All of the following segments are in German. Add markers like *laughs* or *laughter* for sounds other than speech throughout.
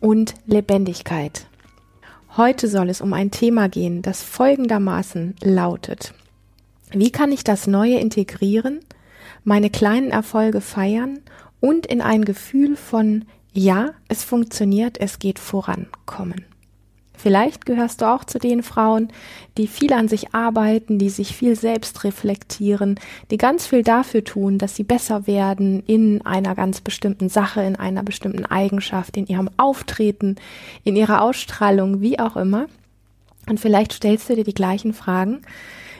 und Lebendigkeit. Heute soll es um ein Thema gehen, das folgendermaßen lautet. Wie kann ich das Neue integrieren, meine kleinen Erfolge feiern und in ein Gefühl von Ja, es funktioniert, es geht voran kommen? Vielleicht gehörst du auch zu den Frauen, die viel an sich arbeiten, die sich viel selbst reflektieren, die ganz viel dafür tun, dass sie besser werden in einer ganz bestimmten Sache, in einer bestimmten Eigenschaft, in ihrem Auftreten, in ihrer Ausstrahlung, wie auch immer. Und vielleicht stellst du dir die gleichen Fragen.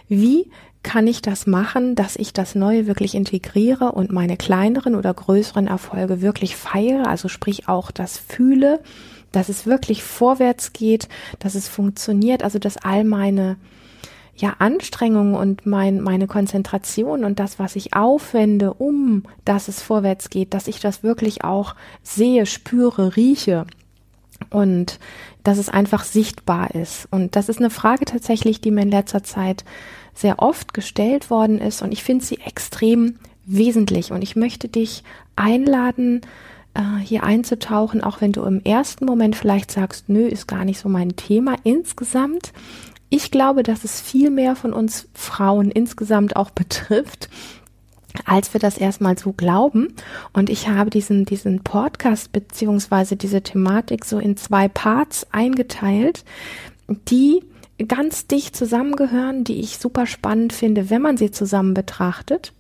Wie kann ich das machen, dass ich das Neue wirklich integriere und meine kleineren oder größeren Erfolge wirklich feiere, also sprich auch das fühle, dass es wirklich vorwärts geht, dass es funktioniert, also dass all meine ja, Anstrengungen und mein, meine Konzentration und das, was ich aufwende, um dass es vorwärts geht, dass ich das wirklich auch sehe, spüre, rieche und dass es einfach sichtbar ist. Und das ist eine Frage tatsächlich, die mir in letzter Zeit sehr oft gestellt worden ist und ich finde sie extrem wesentlich und ich möchte dich einladen, äh, hier einzutauchen, auch wenn du im ersten Moment vielleicht sagst, nö, ist gar nicht so mein Thema insgesamt. Ich glaube, dass es viel mehr von uns Frauen insgesamt auch betrifft, als wir das erstmal so glauben. Und ich habe diesen, diesen Podcast beziehungsweise diese Thematik so in zwei Parts eingeteilt, die ganz dicht zusammengehören, die ich super spannend finde, wenn man sie zusammen betrachtet.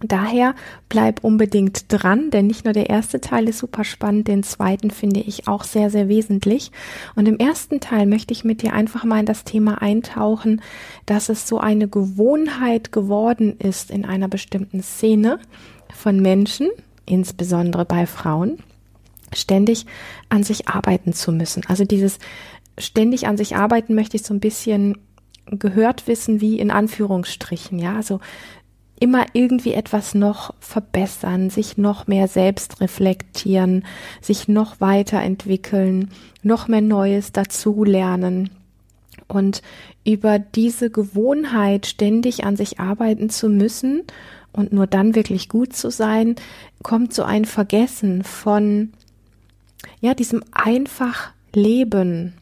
Daher bleib unbedingt dran, denn nicht nur der erste Teil ist super spannend, den zweiten finde ich auch sehr, sehr wesentlich. Und im ersten Teil möchte ich mit dir einfach mal in das Thema eintauchen, dass es so eine Gewohnheit geworden ist in einer bestimmten Szene von Menschen, insbesondere bei Frauen, ständig an sich arbeiten zu müssen. Also dieses ständig an sich arbeiten möchte ich so ein bisschen gehört wissen, wie in Anführungsstrichen, ja, also immer irgendwie etwas noch verbessern, sich noch mehr selbst reflektieren, sich noch weiterentwickeln, noch mehr Neues dazulernen. Und über diese Gewohnheit, ständig an sich arbeiten zu müssen und nur dann wirklich gut zu sein, kommt so ein Vergessen von, ja, diesem einfach Leben.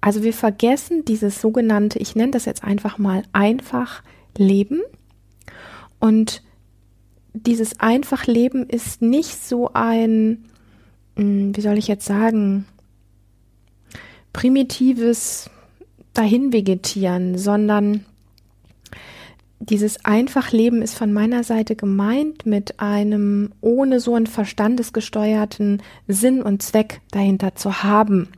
Also wir vergessen dieses sogenannte, ich nenne das jetzt einfach mal einfach Leben und dieses Einfachleben ist nicht so ein, hm, wie soll ich jetzt sagen, primitives Dahinvegetieren, sondern dieses Einfachleben ist von meiner Seite gemeint mit einem ohne so einen verstandesgesteuerten Sinn und Zweck dahinter zu haben.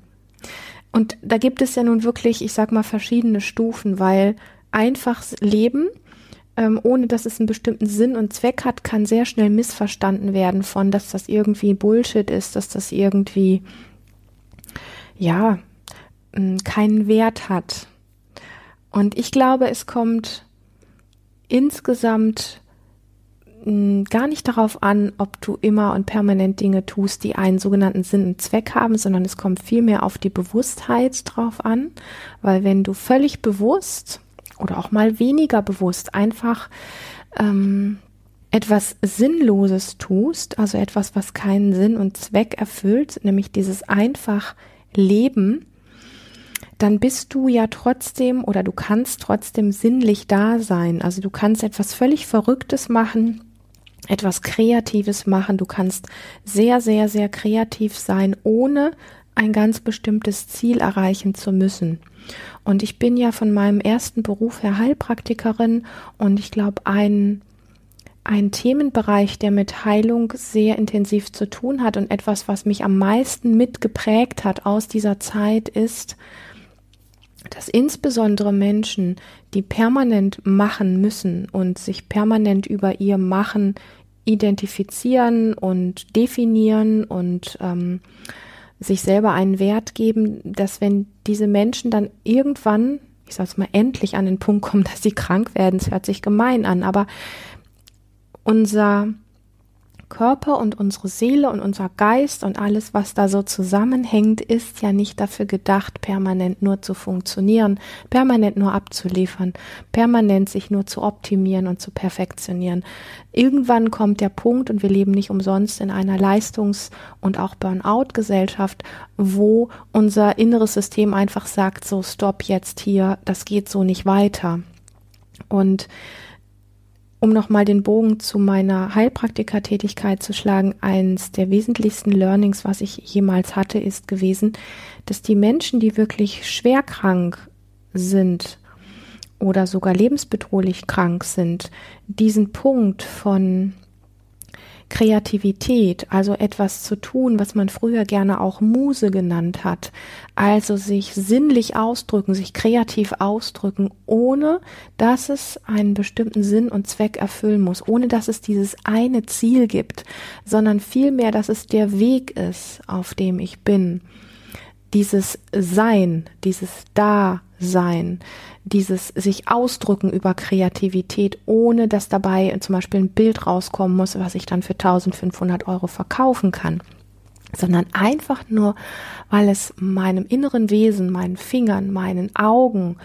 Und da gibt es ja nun wirklich, ich sag mal, verschiedene Stufen, weil einfaches Leben ähm, ohne dass es einen bestimmten Sinn und Zweck hat, kann sehr schnell missverstanden werden von, dass das irgendwie Bullshit ist, dass das irgendwie, ja, keinen Wert hat. Und ich glaube, es kommt insgesamt gar nicht darauf an, ob du immer und permanent Dinge tust, die einen sogenannten Sinn und Zweck haben, sondern es kommt vielmehr auf die Bewusstheit drauf an, weil wenn du völlig bewusst oder auch mal weniger bewusst einfach ähm, etwas Sinnloses tust, also etwas, was keinen Sinn und Zweck erfüllt, nämlich dieses einfach Leben, dann bist du ja trotzdem oder du kannst trotzdem sinnlich da sein. Also du kannst etwas völlig Verrücktes machen, etwas Kreatives machen. Du kannst sehr, sehr, sehr kreativ sein, ohne ein ganz bestimmtes Ziel erreichen zu müssen. Und ich bin ja von meinem ersten Beruf her Heilpraktikerin und ich glaube, ein, ein Themenbereich, der mit Heilung sehr intensiv zu tun hat und etwas, was mich am meisten mitgeprägt hat aus dieser Zeit, ist, dass insbesondere Menschen, die permanent machen müssen und sich permanent über ihr Machen identifizieren und definieren und ähm, sich selber einen Wert geben, dass wenn diese Menschen dann irgendwann, ich sag's mal, endlich an den Punkt kommen, *laughs* dass sie krank werden, es hört sich gemein an, aber unser Körper und unsere Seele und unser Geist und alles, was da so zusammenhängt, ist ja nicht dafür gedacht, permanent nur zu funktionieren, permanent nur abzuliefern, permanent sich nur zu optimieren und zu perfektionieren. Irgendwann kommt der Punkt, und wir leben nicht umsonst in einer Leistungs- und auch Burnout-Gesellschaft, wo unser inneres System einfach sagt, so, stopp jetzt hier, das geht so nicht weiter. Und um nochmal den Bogen zu meiner Heilpraktikertätigkeit zu schlagen, eins der wesentlichsten Learnings, was ich jemals hatte, ist gewesen, dass die Menschen, die wirklich schwer krank sind oder sogar lebensbedrohlich krank sind, diesen Punkt von Kreativität, also etwas zu tun, was man früher gerne auch Muse genannt hat, also sich sinnlich ausdrücken, sich kreativ ausdrücken, ohne dass es einen bestimmten Sinn und Zweck erfüllen muss, ohne dass es dieses eine Ziel gibt, sondern vielmehr, dass es der Weg ist, auf dem ich bin. Dieses Sein, dieses Dasein, dieses sich ausdrücken über Kreativität, ohne dass dabei zum Beispiel ein Bild rauskommen muss, was ich dann für 1500 Euro verkaufen kann, sondern einfach nur, weil es meinem inneren Wesen, meinen Fingern, meinen Augen,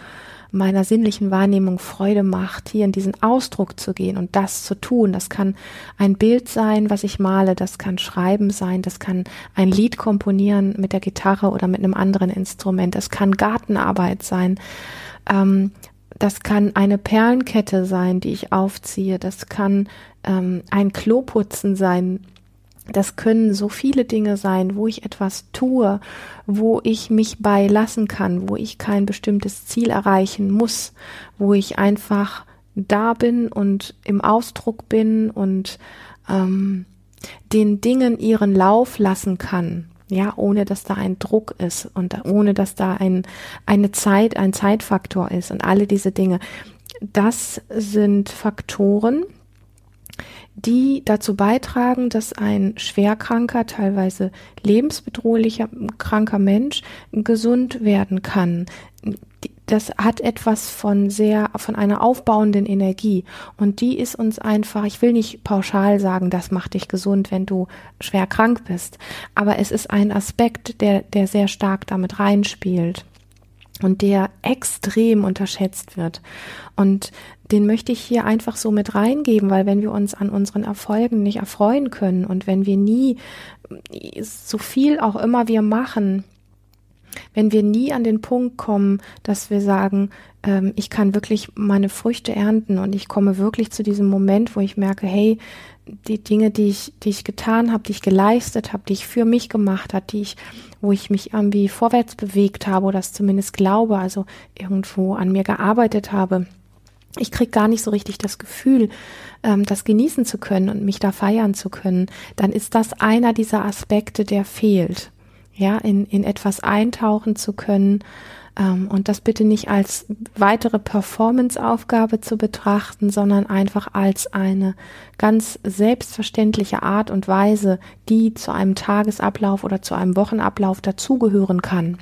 meiner sinnlichen Wahrnehmung Freude macht, hier in diesen Ausdruck zu gehen und das zu tun. Das kann ein Bild sein, was ich male, das kann Schreiben sein, das kann ein Lied komponieren mit der Gitarre oder mit einem anderen Instrument, das kann Gartenarbeit sein, ähm, das kann eine Perlenkette sein, die ich aufziehe. Das kann ähm, ein Kloputzen sein. Das können so viele Dinge sein, wo ich etwas tue, wo ich mich beilassen kann, wo ich kein bestimmtes Ziel erreichen muss, wo ich einfach da bin und im Ausdruck bin und ähm, den Dingen ihren Lauf lassen kann ja, ohne dass da ein Druck ist und ohne dass da ein, eine Zeit, ein Zeitfaktor ist und alle diese Dinge. Das sind Faktoren, die dazu beitragen, dass ein schwerkranker, teilweise lebensbedrohlicher kranker Mensch gesund werden kann das hat etwas von sehr, von einer aufbauenden Energie. Und die ist uns einfach, ich will nicht pauschal sagen, das macht dich gesund, wenn du schwer krank bist. Aber es ist ein Aspekt, der, der sehr stark damit reinspielt und der extrem unterschätzt wird. Und den möchte ich hier einfach so mit reingeben, weil wenn wir uns an unseren Erfolgen nicht erfreuen können und wenn wir nie so viel auch immer wir machen, wenn wir nie an den Punkt kommen, dass wir sagen, ähm, ich kann wirklich meine Früchte ernten und ich komme wirklich zu diesem Moment, wo ich merke, hey, die Dinge, die ich, die ich getan habe, die ich geleistet habe, die ich für mich gemacht habe, die ich, wo ich mich irgendwie vorwärts bewegt habe oder das zumindest glaube, also irgendwo an mir gearbeitet habe. Ich krieg gar nicht so richtig das Gefühl, ähm, das genießen zu können und mich da feiern zu können. Dann ist das einer dieser Aspekte, der fehlt ja, in, in etwas eintauchen zu können ähm, und das bitte nicht als weitere Performance-Aufgabe zu betrachten, sondern einfach als eine ganz selbstverständliche Art und Weise, die zu einem Tagesablauf oder zu einem Wochenablauf dazugehören kann.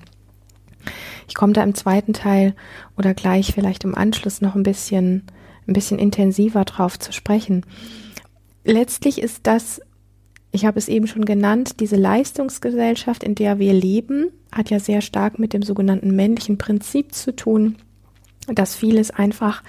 Ich komme da im zweiten Teil oder gleich vielleicht im Anschluss noch ein bisschen, ein bisschen intensiver drauf zu sprechen. Letztlich ist das ich habe es eben schon genannt, diese Leistungsgesellschaft, in der wir leben, hat ja sehr stark mit dem sogenannten männlichen Prinzip zu tun, dass vieles einfach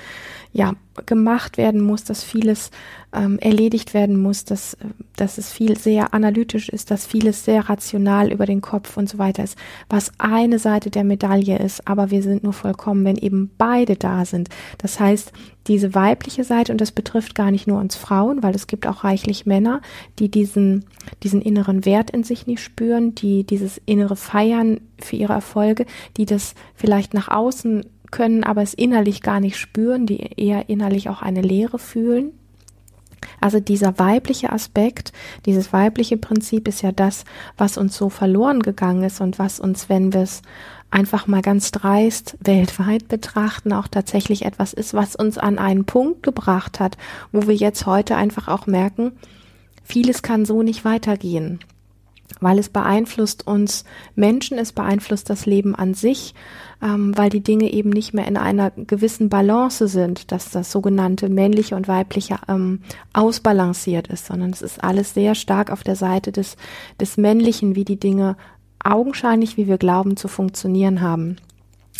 ja gemacht werden muss, dass vieles ähm, erledigt werden muss, dass, dass es viel sehr analytisch ist, dass vieles sehr rational über den Kopf und so weiter ist, was eine Seite der Medaille ist, aber wir sind nur vollkommen, wenn eben beide da sind. Das heißt, diese weibliche Seite, und das betrifft gar nicht nur uns Frauen, weil es gibt auch reichlich Männer, die diesen, diesen inneren Wert in sich nicht spüren, die dieses innere Feiern für ihre Erfolge, die das vielleicht nach außen können aber es innerlich gar nicht spüren, die eher innerlich auch eine Leere fühlen. Also dieser weibliche Aspekt, dieses weibliche Prinzip ist ja das, was uns so verloren gegangen ist und was uns, wenn wir es einfach mal ganz dreist weltweit betrachten, auch tatsächlich etwas ist, was uns an einen Punkt gebracht hat, wo wir jetzt heute einfach auch merken, vieles kann so nicht weitergehen. Weil es beeinflusst uns Menschen, es beeinflusst das Leben an sich, ähm, weil die Dinge eben nicht mehr in einer gewissen Balance sind, dass das sogenannte männliche und weibliche ähm, ausbalanciert ist, sondern es ist alles sehr stark auf der Seite des, des Männlichen, wie die Dinge augenscheinlich, wie wir glauben, zu funktionieren haben.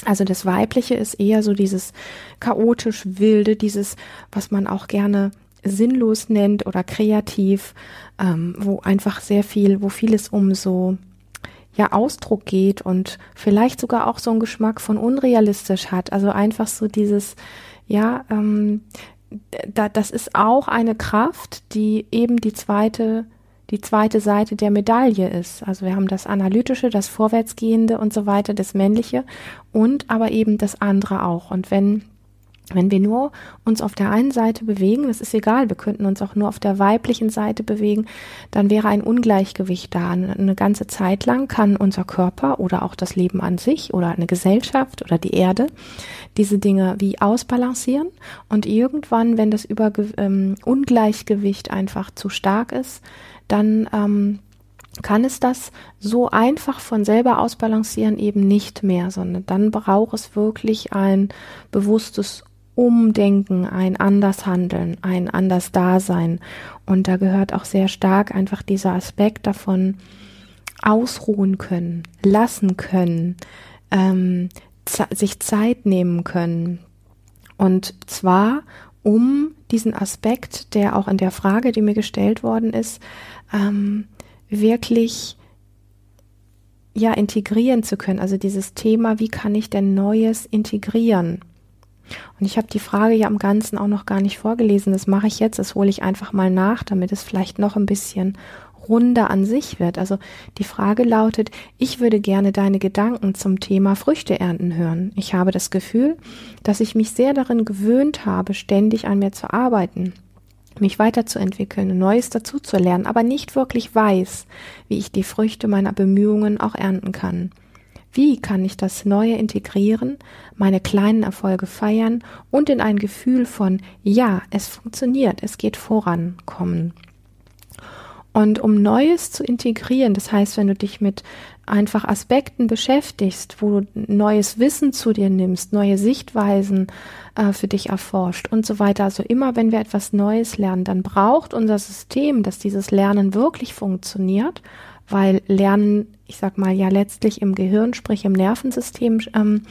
Also das Weibliche ist eher so dieses chaotisch wilde, dieses, was man auch gerne sinnlos nennt oder kreativ, ähm, wo einfach sehr viel, wo vieles um so ja Ausdruck geht und vielleicht sogar auch so einen Geschmack von unrealistisch hat. Also einfach so dieses, ja, ähm, da, das ist auch eine Kraft, die eben die zweite die zweite Seite der Medaille ist. Also wir haben das Analytische, das Vorwärtsgehende und so weiter, das Männliche und aber eben das andere auch. Und wenn wenn wir nur uns auf der einen Seite bewegen, das ist egal, wir könnten uns auch nur auf der weiblichen Seite bewegen, dann wäre ein Ungleichgewicht da. Eine ganze Zeit lang kann unser Körper oder auch das Leben an sich oder eine Gesellschaft oder die Erde diese Dinge wie ausbalancieren und irgendwann, wenn das Über ähm, Ungleichgewicht einfach zu stark ist, dann ähm, kann es das so einfach von selber ausbalancieren eben nicht mehr, sondern dann braucht es wirklich ein bewusstes Umdenken, ein anders Handeln, ein anders Dasein. Und da gehört auch sehr stark einfach dieser Aspekt davon, ausruhen können, lassen können, ähm, sich Zeit nehmen können. Und zwar um diesen Aspekt, der auch in der Frage, die mir gestellt worden ist, ähm, wirklich ja integrieren zu können. Also dieses Thema, wie kann ich denn Neues integrieren? Und ich habe die Frage ja am Ganzen auch noch gar nicht vorgelesen. Das mache ich jetzt, das hole ich einfach mal nach, damit es vielleicht noch ein bisschen runder an sich wird. Also die Frage lautet, ich würde gerne deine Gedanken zum Thema Früchte ernten hören. Ich habe das Gefühl, dass ich mich sehr darin gewöhnt habe, ständig an mir zu arbeiten mich weiterzuentwickeln, Neues dazuzulernen, aber nicht wirklich weiß, wie ich die Früchte meiner Bemühungen auch ernten kann. Wie kann ich das Neue integrieren, meine kleinen Erfolge feiern und in ein Gefühl von Ja, es funktioniert, es geht voran kommen? Und um Neues zu integrieren, das heißt, wenn du dich mit einfach Aspekten beschäftigst, wo du neues Wissen zu dir nimmst, neue Sichtweisen äh, für dich erforscht und so weiter. Also immer, wenn wir etwas Neues lernen, dann braucht unser System, dass dieses Lernen wirklich funktioniert, weil Lernen, ich sag mal, ja letztlich im Gehirn, sprich im Nervensystem ähm,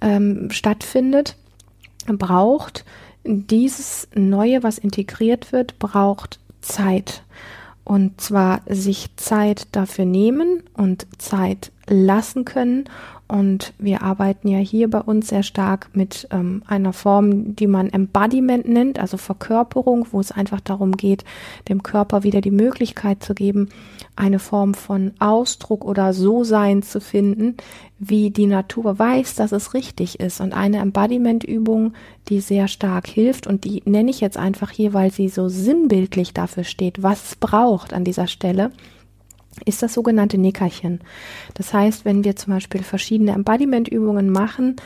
ähm, stattfindet, braucht dieses Neue, was integriert wird, braucht Zeit. Und zwar sich Zeit dafür nehmen und Zeit lassen können und wir arbeiten ja hier bei uns sehr stark mit ähm, einer Form, die man Embodiment nennt, also Verkörperung, wo es einfach darum geht, dem Körper wieder die Möglichkeit zu geben, eine Form von Ausdruck oder So-Sein zu finden, wie die Natur weiß, dass es richtig ist. Und eine Embodiment-Übung, die sehr stark hilft und die nenne ich jetzt einfach hier, weil sie so sinnbildlich dafür steht, was es braucht an dieser Stelle ist das sogenannte Nickerchen. Das heißt, wenn wir zum Beispiel verschiedene Embodiment-Übungen machen,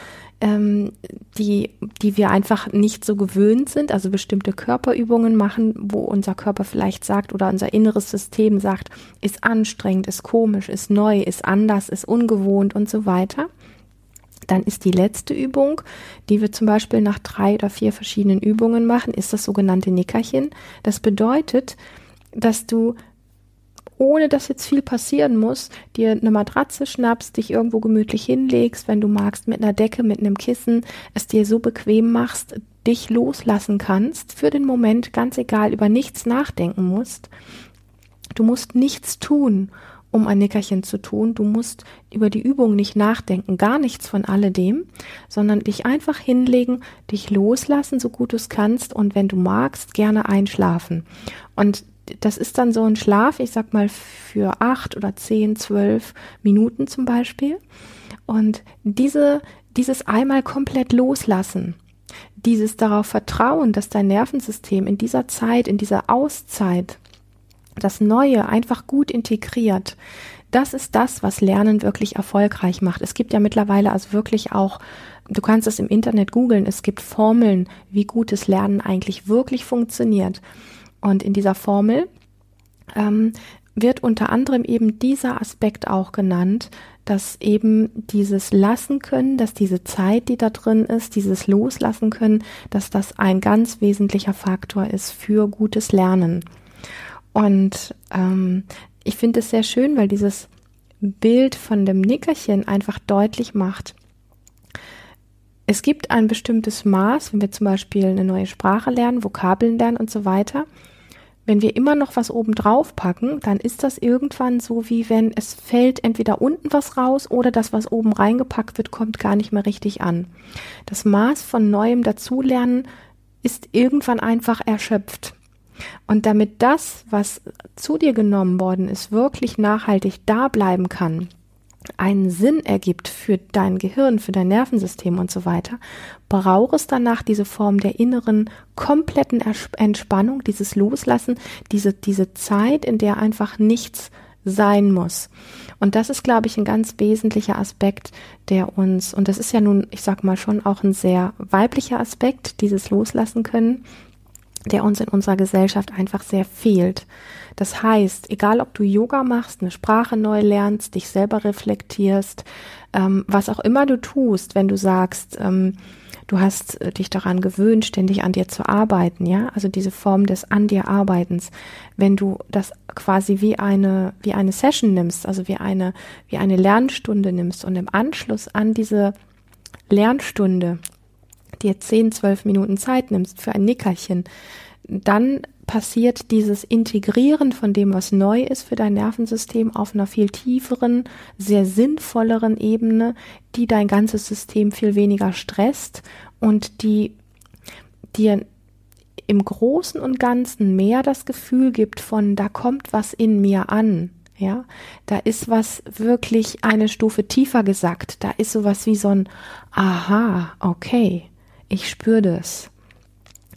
ähm, die, die wir einfach nicht so gewöhnt sind, also bestimmte Körperübungen machen, wo unser Körper vielleicht sagt oder unser inneres System sagt, ist anstrengend, ist komisch, ist neu, ist anders, ist ungewohnt und so weiter. Dann ist die letzte Übung, die wir zum Beispiel nach drei oder vier verschiedenen Übungen machen, ist das sogenannte Nickerchen. Das bedeutet, dass du ohne dass jetzt viel passieren muss, dir eine Matratze schnappst, dich irgendwo gemütlich hinlegst, wenn du magst, mit einer Decke, mit einem Kissen, es dir so bequem machst, dich loslassen kannst, für den Moment ganz egal, über nichts nachdenken musst. Du musst nichts tun, um ein Nickerchen zu tun. Du musst über die Übung nicht nachdenken, gar nichts von alledem, sondern dich einfach hinlegen, dich loslassen, so gut du es kannst und wenn du magst, gerne einschlafen. Und das ist dann so ein Schlaf, ich sag mal für acht oder zehn, zwölf Minuten zum Beispiel. Und diese, dieses einmal komplett loslassen, dieses darauf vertrauen, dass dein Nervensystem in dieser Zeit, in dieser Auszeit das Neue einfach gut integriert, das ist das, was Lernen wirklich erfolgreich macht. Es gibt ja mittlerweile also wirklich auch, du kannst es im Internet googeln, es gibt Formeln, wie gutes Lernen eigentlich wirklich funktioniert. Und in dieser Formel ähm, wird unter anderem eben dieser Aspekt auch genannt, dass eben dieses Lassen können, dass diese Zeit, die da drin ist, dieses Loslassen können, dass das ein ganz wesentlicher Faktor ist für gutes Lernen. Und ähm, ich finde es sehr schön, weil dieses Bild von dem Nickerchen einfach deutlich macht, es gibt ein bestimmtes Maß, wenn wir zum Beispiel eine neue Sprache lernen, Vokabeln lernen und so weiter. Wenn wir immer noch was oben drauf packen, dann ist das irgendwann so, wie wenn es fällt entweder unten was raus oder das, was oben reingepackt wird, kommt gar nicht mehr richtig an. Das Maß von neuem Dazulernen ist irgendwann einfach erschöpft. Und damit das, was zu dir genommen worden ist, wirklich nachhaltig da bleiben kann, einen Sinn ergibt für dein Gehirn, für dein Nervensystem und so weiter, braucht es danach diese Form der inneren kompletten Entspannung, dieses Loslassen, diese, diese Zeit, in der einfach nichts sein muss. Und das ist, glaube ich, ein ganz wesentlicher Aspekt, der uns, und das ist ja nun, ich sag mal schon auch ein sehr weiblicher Aspekt, dieses Loslassen können, der uns in unserer Gesellschaft einfach sehr fehlt. Das heißt, egal ob du Yoga machst, eine Sprache neu lernst, dich selber reflektierst, ähm, was auch immer du tust, wenn du sagst, ähm, du hast äh, dich daran gewöhnt, ständig an dir zu arbeiten, ja, also diese Form des an dir Arbeitens, wenn du das quasi wie eine, wie eine Session nimmst, also wie eine, wie eine Lernstunde nimmst und im Anschluss an diese Lernstunde dir 10, 12 Minuten Zeit nimmst für ein Nickerchen, dann passiert dieses Integrieren von dem, was neu ist für dein Nervensystem auf einer viel tieferen, sehr sinnvolleren Ebene, die dein ganzes System viel weniger stresst und die dir im Großen und Ganzen mehr das Gefühl gibt von, da kommt was in mir an. Ja, da ist was wirklich eine Stufe tiefer gesagt. Da ist sowas wie so ein Aha, okay, ich spüre das.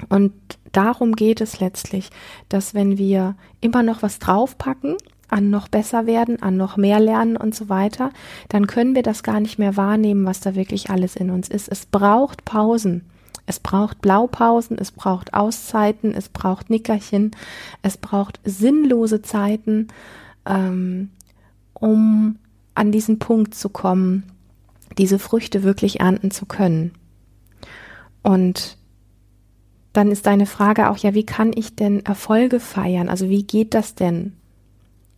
Und darum geht es letztlich, dass wenn wir immer noch was draufpacken, an noch besser werden, an noch mehr lernen und so weiter, dann können wir das gar nicht mehr wahrnehmen, was da wirklich alles in uns ist. Es braucht Pausen. Es braucht Blaupausen, es braucht Auszeiten, es braucht Nickerchen, es braucht sinnlose Zeiten, ähm, um an diesen Punkt zu kommen, diese Früchte wirklich ernten zu können. Und dann ist deine Frage auch, ja, wie kann ich denn Erfolge feiern? Also wie geht das denn?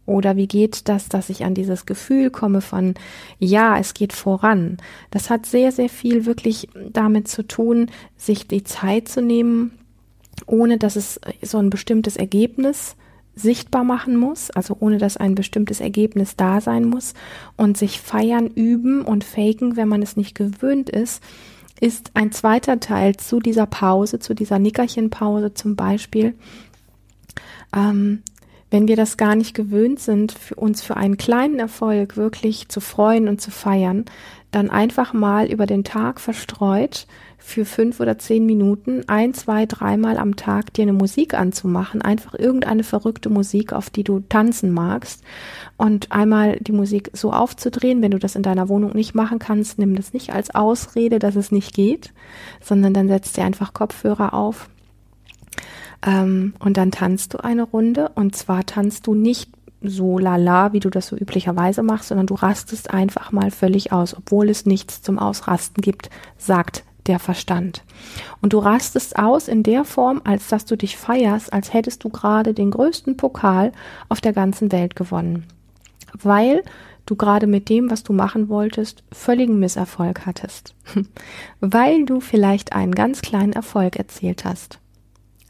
Oder wie geht das, dass ich an dieses Gefühl komme von, ja, es geht voran? Das hat sehr, sehr viel wirklich damit zu tun, sich die Zeit zu nehmen, ohne dass es so ein bestimmtes Ergebnis sichtbar machen muss, also ohne dass ein bestimmtes Ergebnis da sein muss und sich feiern, üben und faken, wenn man es nicht gewöhnt ist, ist ein zweiter Teil zu dieser Pause, zu dieser Nickerchenpause zum Beispiel. Ähm, wenn wir das gar nicht gewöhnt sind, für uns für einen kleinen Erfolg wirklich zu freuen und zu feiern, dann einfach mal über den Tag verstreut für fünf oder zehn Minuten ein, zwei, dreimal am Tag dir eine Musik anzumachen, einfach irgendeine verrückte Musik, auf die du tanzen magst. Und einmal die Musik so aufzudrehen, wenn du das in deiner Wohnung nicht machen kannst, nimm das nicht als Ausrede, dass es nicht geht, sondern dann setzt dir einfach Kopfhörer auf ähm, und dann tanzt du eine Runde. Und zwar tanzt du nicht so lala, wie du das so üblicherweise machst, sondern du rastest einfach mal völlig aus, obwohl es nichts zum Ausrasten gibt, sagt der Verstand. Und du rastest aus in der Form, als dass du dich feierst, als hättest du gerade den größten Pokal auf der ganzen Welt gewonnen. Weil du gerade mit dem, was du machen wolltest, völligen Misserfolg hattest. *laughs* Weil du vielleicht einen ganz kleinen Erfolg erzielt hast.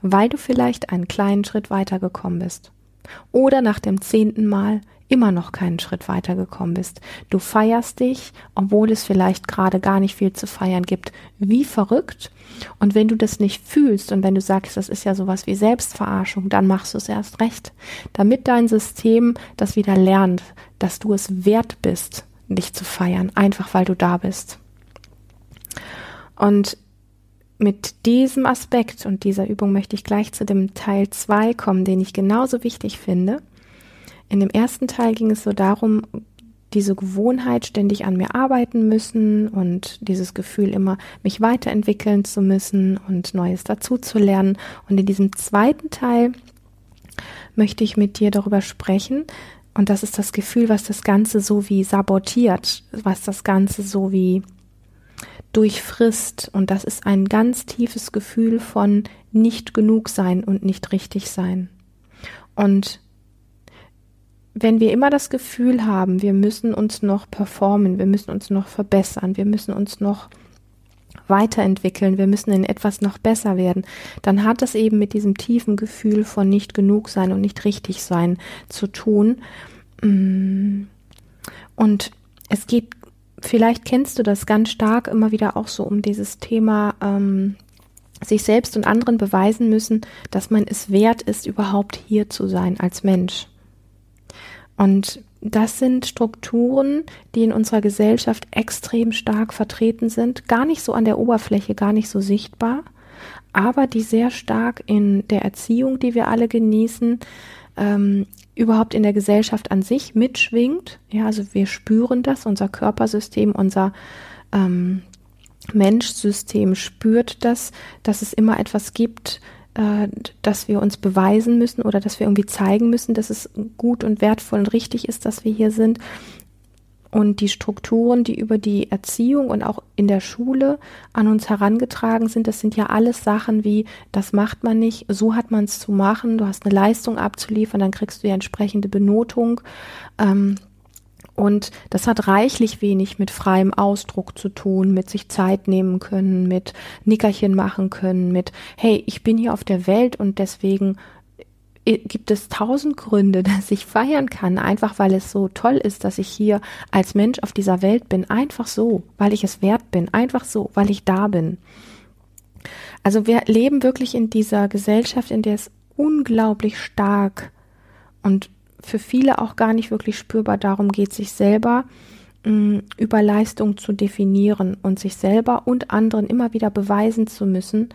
Weil du vielleicht einen kleinen Schritt weitergekommen bist. Oder nach dem zehnten Mal immer noch keinen Schritt weitergekommen bist. Du feierst dich, obwohl es vielleicht gerade gar nicht viel zu feiern gibt, wie verrückt. Und wenn du das nicht fühlst und wenn du sagst, das ist ja sowas wie Selbstverarschung, dann machst du es erst recht, damit dein System das wieder lernt, dass du es wert bist, dich zu feiern, einfach weil du da bist. Und mit diesem Aspekt und dieser Übung möchte ich gleich zu dem Teil 2 kommen, den ich genauso wichtig finde. In dem ersten Teil ging es so darum, diese Gewohnheit, ständig an mir arbeiten müssen und dieses Gefühl, immer mich weiterentwickeln zu müssen und Neues dazu zu lernen. Und in diesem zweiten Teil möchte ich mit dir darüber sprechen. Und das ist das Gefühl, was das Ganze so wie sabotiert, was das Ganze so wie durchfrisst. Und das ist ein ganz tiefes Gefühl von nicht genug sein und nicht richtig sein. Und wenn wir immer das Gefühl haben, wir müssen uns noch performen, wir müssen uns noch verbessern, wir müssen uns noch weiterentwickeln, wir müssen in etwas noch besser werden, dann hat das eben mit diesem tiefen Gefühl von nicht genug sein und nicht richtig sein zu tun. Mm. Und es geht, vielleicht kennst du das ganz stark immer wieder auch so um dieses Thema, ähm, sich selbst und anderen beweisen müssen, dass man es wert ist, überhaupt hier zu sein als Mensch. Und das sind Strukturen, die in unserer Gesellschaft extrem stark vertreten sind, gar nicht so an der Oberfläche, gar nicht so sichtbar, aber die sehr stark in der Erziehung, die wir alle genießen, ähm, überhaupt in der Gesellschaft an sich mitschwingt. Ja, also wir spüren das, unser Körpersystem, unser ähm, Menschsystem spürt das, dass es immer etwas gibt, äh, dass wir uns beweisen müssen oder dass wir irgendwie zeigen müssen, dass es gut und wertvoll und richtig ist, dass wir hier sind. Und die Strukturen, die über die Erziehung und auch in der Schule an uns herangetragen sind, das sind ja alles Sachen wie, das macht man nicht, so hat man es zu machen, du hast eine Leistung abzuliefern, dann kriegst du die entsprechende Benotung. Ähm, und das hat reichlich wenig mit freiem Ausdruck zu tun, mit sich Zeit nehmen können, mit Nickerchen machen können, mit, hey, ich bin hier auf der Welt und deswegen gibt es tausend Gründe, *laughs* dass ich feiern kann, einfach weil es so toll ist, dass ich hier als Mensch auf dieser Welt bin, einfach so, weil ich es wert bin, einfach so, weil ich da bin. Also wir leben wirklich in dieser Gesellschaft, in der es unglaublich stark und für viele auch gar nicht wirklich spürbar darum geht, sich selber mh, mm, über Leistung zu definieren und sich selber und anderen immer wieder beweisen zu müssen,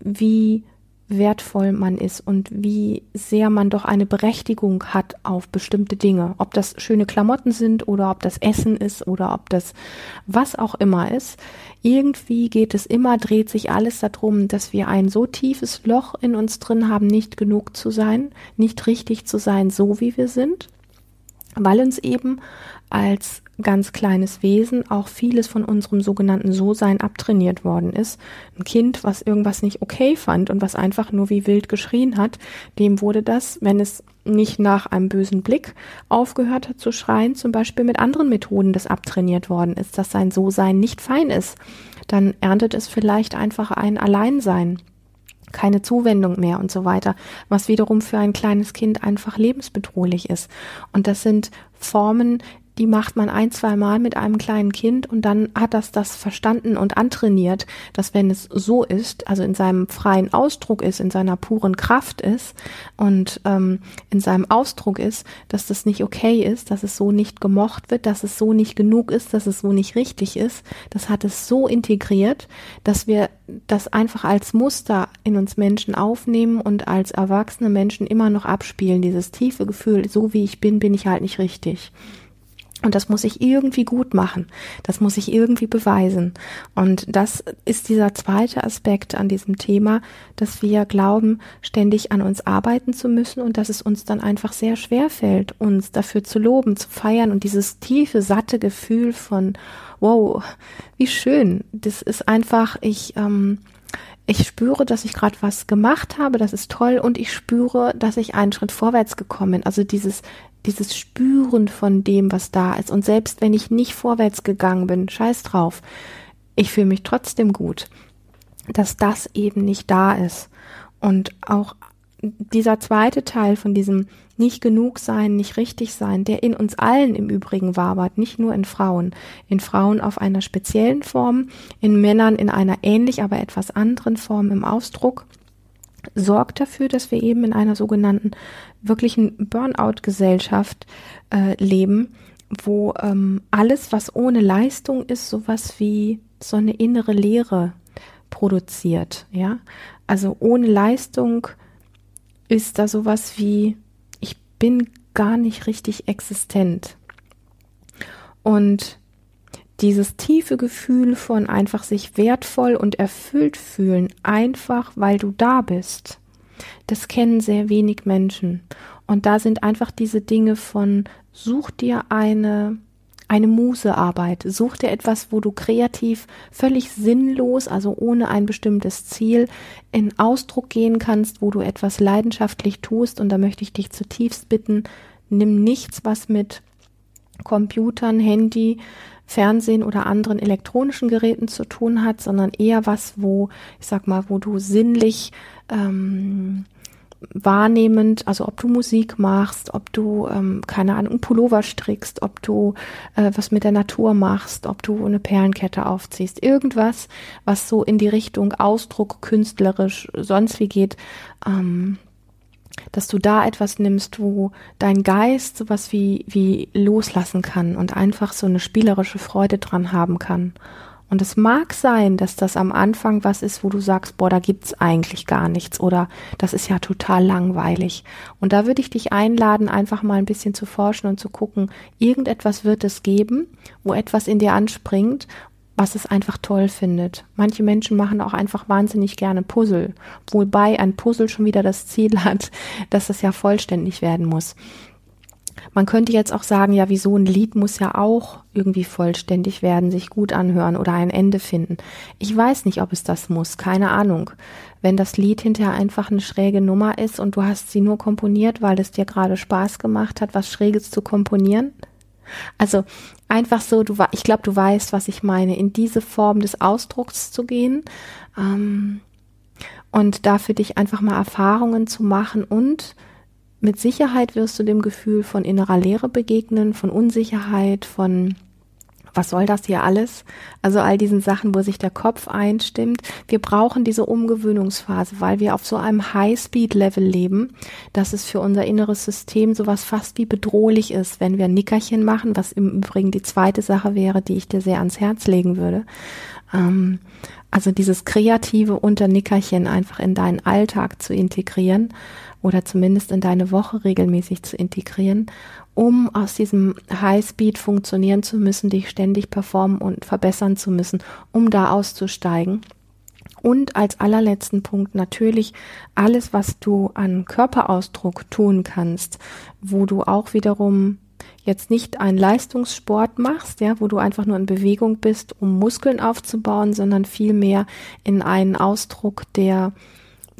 wie wertvoll man ist und wie sehr man doch eine Berechtigung hat auf bestimmte Dinge. Ob das schöne Klamotten sind oder ob das Essen ist oder ob das was auch immer ist. Irgendwie geht es immer, dreht sich alles darum, dass wir ein so tiefes Loch in uns drin haben, nicht genug zu sein, nicht richtig zu sein, so wie wir sind, weil uns eben als ganz kleines Wesen auch vieles von unserem sogenannten So-Sein abtrainiert worden ist. Ein Kind, was irgendwas nicht okay fand und was einfach nur wie wild geschrien hat, dem wurde das, wenn es nicht nach einem bösen Blick aufgehört hat zu schreien, zum Beispiel mit anderen Methoden das abtrainiert worden ist, dass sein So-Sein nicht fein ist. Dann erntet es vielleicht einfach ein Alleinsein keine Zuwendung mehr und so weiter, was wiederum für ein kleines Kind einfach lebensbedrohlich ist. Und das sind Formen, die macht man ein, zwei Mal mit einem kleinen Kind und dann hat das das verstanden und antrainiert, dass wenn es so ist, also in seinem freien Ausdruck ist, in seiner puren Kraft ist und ähm, in seinem Ausdruck ist, dass das nicht okay ist, dass es so nicht gemocht wird, dass es so nicht genug ist, dass es so nicht richtig ist. Das hat es so integriert, dass wir das einfach als Muster in uns Menschen aufnehmen und als erwachsene Menschen immer noch abspielen, dieses tiefe Gefühl, so wie ich bin, bin ich halt nicht richtig. Und das muss ich irgendwie gut machen. Das muss ich irgendwie beweisen. Und das ist dieser zweite Aspekt an diesem Thema, dass wir glauben, ständig an uns arbeiten zu müssen und dass es uns dann einfach sehr schwer fällt, uns dafür zu loben, zu feiern und dieses tiefe, satte Gefühl von, wow, wie schön. Das ist einfach, ich, ähm, ich spüre, dass ich gerade was gemacht habe, das ist toll und ich spüre, dass ich einen Schritt vorwärts gekommen bin. Also dieses dieses Spüren von dem, was da ist. Und selbst wenn ich nicht vorwärts gegangen bin, scheiß drauf, ich fühle mich trotzdem gut, dass das eben nicht da ist. Und auch dieser zweite Teil von diesem nicht genug sein, nicht richtig sein, der in uns allen im Übrigen wabert, nicht nur in Frauen. In Frauen auf einer speziellen Form, in Männern in einer ähnlich, aber etwas anderen Form im Ausdruck sorgt dafür, dass wir eben in einer sogenannten wirklichen Burnout-Gesellschaft äh, leben, wo ähm, alles, was ohne Leistung ist, sowas wie so eine innere Leere produziert. Ja, also ohne Leistung ist da sowas wie bin gar nicht richtig existent. Und dieses tiefe Gefühl von einfach sich wertvoll und erfüllt fühlen, einfach weil du da bist. das kennen sehr wenig Menschen. Und da sind einfach diese Dinge von, such dir eine, eine Musearbeit, such dir etwas, wo du kreativ, völlig sinnlos, also ohne ein bestimmtes Ziel, in Ausdruck gehen kannst, wo du etwas leidenschaftlich tust. Und da möchte ich dich zutiefst bitten, nimm nichts, was mit Computern, Handy, Fernsehen oder anderen elektronischen Geräten zu tun hat, sondern eher was, wo, ich sag mal, wo du sinnlich ähm, wahrnehmend, also ob du Musik machst, ob du, ähm, keine Ahnung, Pullover strickst, ob du äh, was mit der Natur machst, ob du eine Perlenkette aufziehst, irgendwas, was so in die Richtung Ausdruck, künstlerisch, sonst wie geht, ähm, dass du da etwas nimmst, wo dein Geist sowas wie, wie loslassen kann und einfach so eine spielerische Freude dran haben kann. Und es mag sein, dass das am Anfang was ist, wo du sagst, boah, da gibt's eigentlich gar nichts oder das ist ja total langweilig. Und da würde ich dich einladen, einfach mal ein bisschen zu forschen und zu gucken, irgendetwas wird es geben, wo etwas in dir anspringt was es einfach toll findet. Manche Menschen machen auch einfach wahnsinnig gerne Puzzle, wobei ein Puzzle schon wieder das Ziel hat, *laughs* dass es ja vollständig werden muss. Man könnte jetzt auch sagen, ja, wieso ein Lied muss ja auch irgendwie vollständig werden, sich gut anhören oder ein Ende finden. Ich weiß nicht, ob es das muss, keine Ahnung. Wenn das Lied hinterher einfach eine schräge Nummer ist und du hast sie nur komponiert, weil es dir gerade Spaß gemacht hat, was Schräges zu komponieren, also einfach so, du ich glaube, du weißt, was ich meine, in diese Form des Ausdrucks zu gehen ähm, und da für dich einfach mal Erfahrungen zu machen und mit Sicherheit wirst du dem Gefühl von innerer Leere begegnen, von Unsicherheit, von was soll das hier alles? Also all diesen Sachen, wo sich der Kopf einstimmt. Wir brauchen diese Umgewöhnungsphase, weil wir auf so einem High-Speed-Level leben, dass es für unser inneres System sowas fast wie bedrohlich ist, wenn wir ein Nickerchen machen, was im Übrigen die zweite Sache wäre, die ich dir sehr ans Herz legen würde. Ähm, also dieses Kreative unter Nickerchen einfach in deinen Alltag zu integrieren oder zumindest in deine Woche regelmäßig zu integrieren um aus diesem Highspeed funktionieren zu müssen, dich ständig performen und verbessern zu müssen, um da auszusteigen. Und als allerletzten Punkt natürlich alles, was du an Körperausdruck tun kannst, wo du auch wiederum jetzt nicht einen Leistungssport machst, ja, wo du einfach nur in Bewegung bist, um Muskeln aufzubauen, sondern vielmehr in einen Ausdruck, der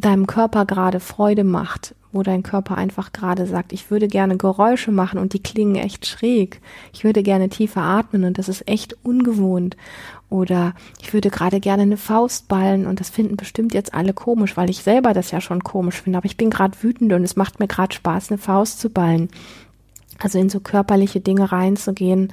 deinem Körper gerade Freude macht, wo dein Körper einfach gerade sagt, ich würde gerne Geräusche machen und die klingen echt schräg. Ich würde gerne tiefer atmen und das ist echt ungewohnt. Oder ich würde gerade gerne eine Faust ballen und das finden bestimmt jetzt alle komisch, weil ich selber das ja schon komisch finde. Aber ich bin gerade wütend und es macht mir gerade Spaß, eine Faust zu ballen. Also in so körperliche Dinge reinzugehen,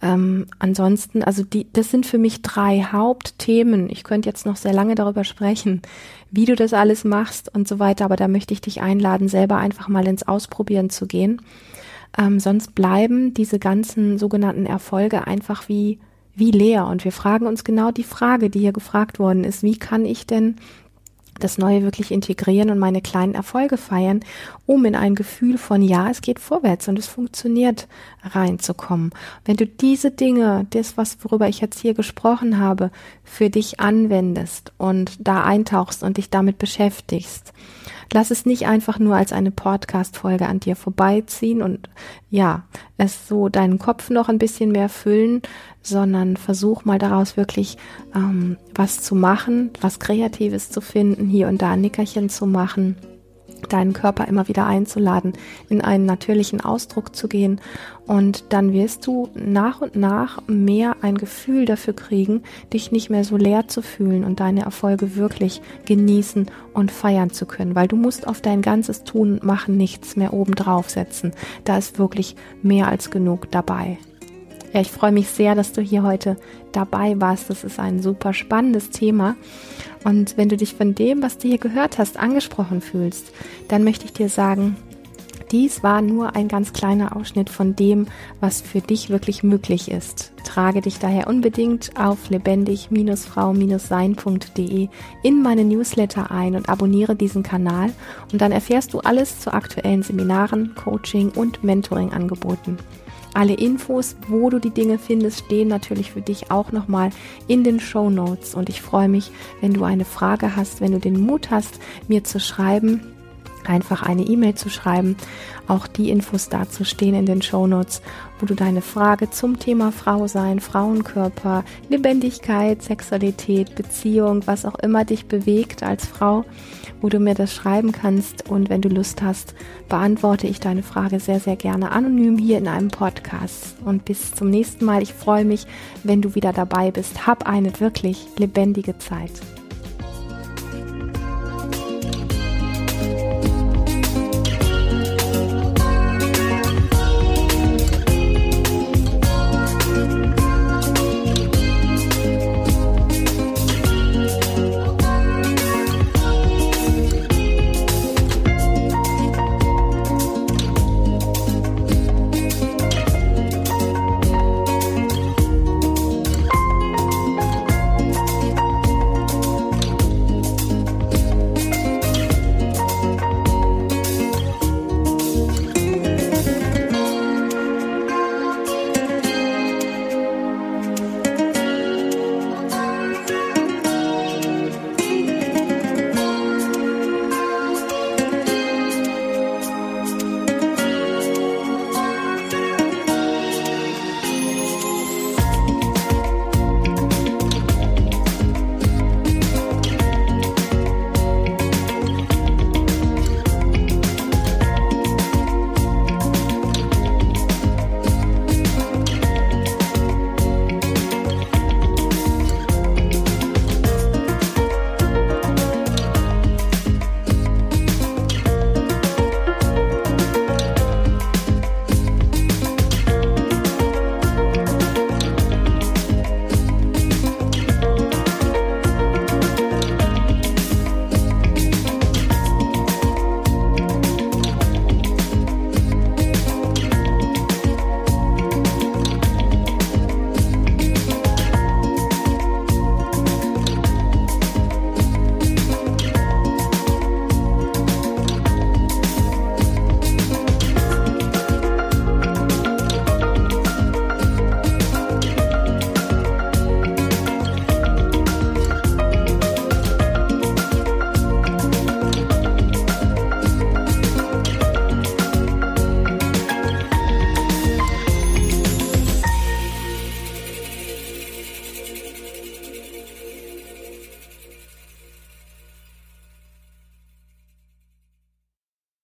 ähm, ansonsten, also die, das sind für mich drei Hauptthemen. Ich könnte jetzt noch sehr lange darüber sprechen, wie du das alles machst und so weiter, aber da möchte ich dich einladen, selber einfach mal ins Ausprobieren zu gehen. Ähm, sonst bleiben diese ganzen sogenannten Erfolge einfach wie, wie leer. Und wir fragen uns genau die Frage, die hier gefragt worden ist. Wie kann ich denn das Neue wirklich integrieren und meine kleinen Erfolge feiern, um in ein Gefühl von ja, es geht vorwärts und es funktioniert reinzukommen. Wenn du diese Dinge, das, was worüber ich jetzt hier gesprochen habe, für dich anwendest und da eintauchst und dich damit beschäftigst, lass es nicht einfach nur als eine Podcast-Folge an dir vorbeiziehen und ja, es so deinen Kopf noch ein bisschen mehr füllen, sondern versuch mal daraus wirklich ähm, was zu machen, was Kreatives zu finden, hier und da ein Nickerchen zu machen deinen Körper immer wieder einzuladen, in einen natürlichen Ausdruck zu gehen. Und dann wirst du nach und nach mehr ein Gefühl dafür kriegen, dich nicht mehr so leer zu fühlen und deine Erfolge wirklich genießen und feiern zu können. Weil du musst auf dein ganzes Tun und Machen nichts mehr oben drauf setzen. Da ist wirklich mehr als genug dabei. Ja, ich freue mich sehr, dass du hier heute dabei warst. Das ist ein super spannendes Thema. Und wenn du dich von dem, was du hier gehört hast, angesprochen fühlst, dann möchte ich dir sagen, dies war nur ein ganz kleiner Ausschnitt von dem, was für dich wirklich möglich ist. Trage dich daher unbedingt auf lebendig-frau-sein.de in meine Newsletter ein und abonniere diesen Kanal und dann erfährst du alles zu aktuellen Seminaren, Coaching und Mentoring-Angeboten. Alle Infos, wo du die Dinge findest, stehen natürlich für dich auch nochmal in den Show Notes. Und ich freue mich, wenn du eine Frage hast, wenn du den Mut hast, mir zu schreiben einfach eine E-Mail zu schreiben. Auch die Infos dazu stehen in den Show Notes, wo du deine Frage zum Thema Frau sein, Frauenkörper, Lebendigkeit, Sexualität, Beziehung, was auch immer dich bewegt als Frau, wo du mir das schreiben kannst. Und wenn du Lust hast, beantworte ich deine Frage sehr, sehr gerne anonym hier in einem Podcast. Und bis zum nächsten Mal. Ich freue mich, wenn du wieder dabei bist. Hab eine wirklich lebendige Zeit.